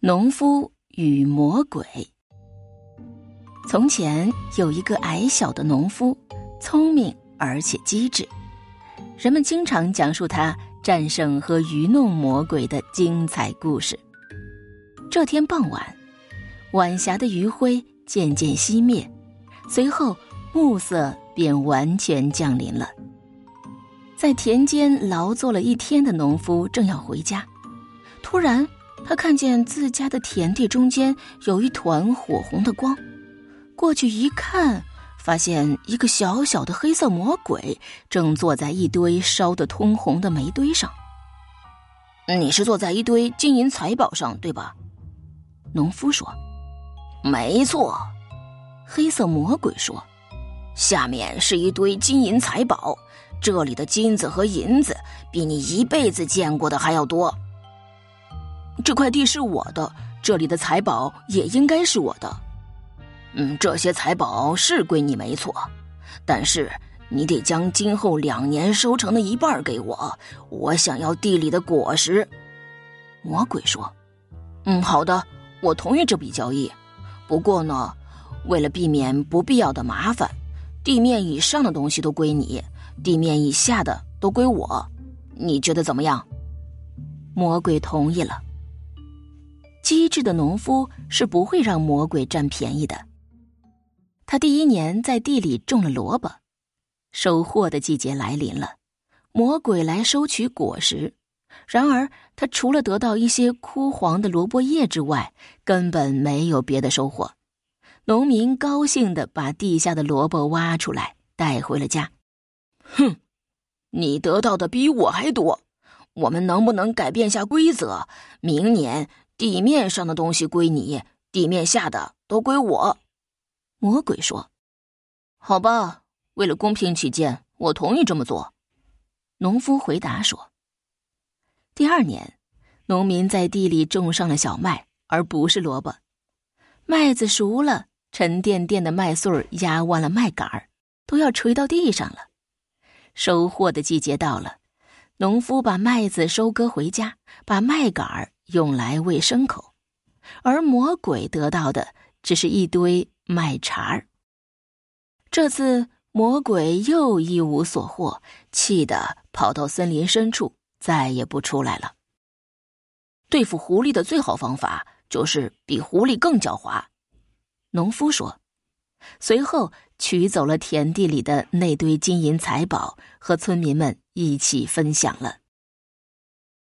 农夫与魔鬼。从前有一个矮小的农夫，聪明而且机智，人们经常讲述他战胜和愚弄魔鬼的精彩故事。这天傍晚，晚霞的余晖渐渐熄灭，随后暮色便完全降临了。在田间劳作了一天的农夫正要回家，突然。他看见自家的田地中间有一团火红的光，过去一看，发现一个小小的黑色魔鬼正坐在一堆烧得通红的煤堆上。你是坐在一堆金银财宝上，对吧？农夫说：“没错。”黑色魔鬼说：“下面是一堆金银财宝，这里的金子和银子比你一辈子见过的还要多。”这块地是我的，这里的财宝也应该是我的。嗯，这些财宝是归你没错，但是你得将今后两年收成的一半给我，我想要地里的果实。魔鬼说：“嗯，好的，我同意这笔交易。不过呢，为了避免不必要的麻烦，地面以上的东西都归你，地面以下的都归我。你觉得怎么样？”魔鬼同意了。机智的农夫是不会让魔鬼占便宜的。他第一年在地里种了萝卜，收获的季节来临了，魔鬼来收取果实。然而，他除了得到一些枯黄的萝卜叶之外，根本没有别的收获。农民高兴地把地下的萝卜挖出来带回了家。哼，你得到的比我还多。我们能不能改变下规则？明年。地面上的东西归你，地面下的都归我。魔鬼说：“好吧，为了公平起见，我同意这么做。”农夫回答说：“第二年，农民在地里种上了小麦，而不是萝卜。麦子熟了，沉甸甸的麦穗儿压弯了麦秆儿，都要垂到地上了。收获的季节到了，农夫把麦子收割回家，把麦秆儿。”用来喂牲口，而魔鬼得到的只是一堆麦茬儿。这次魔鬼又一无所获，气得跑到森林深处，再也不出来了。对付狐狸的最好方法就是比狐狸更狡猾，农夫说。随后取走了田地里的那堆金银财宝，和村民们一起分享了。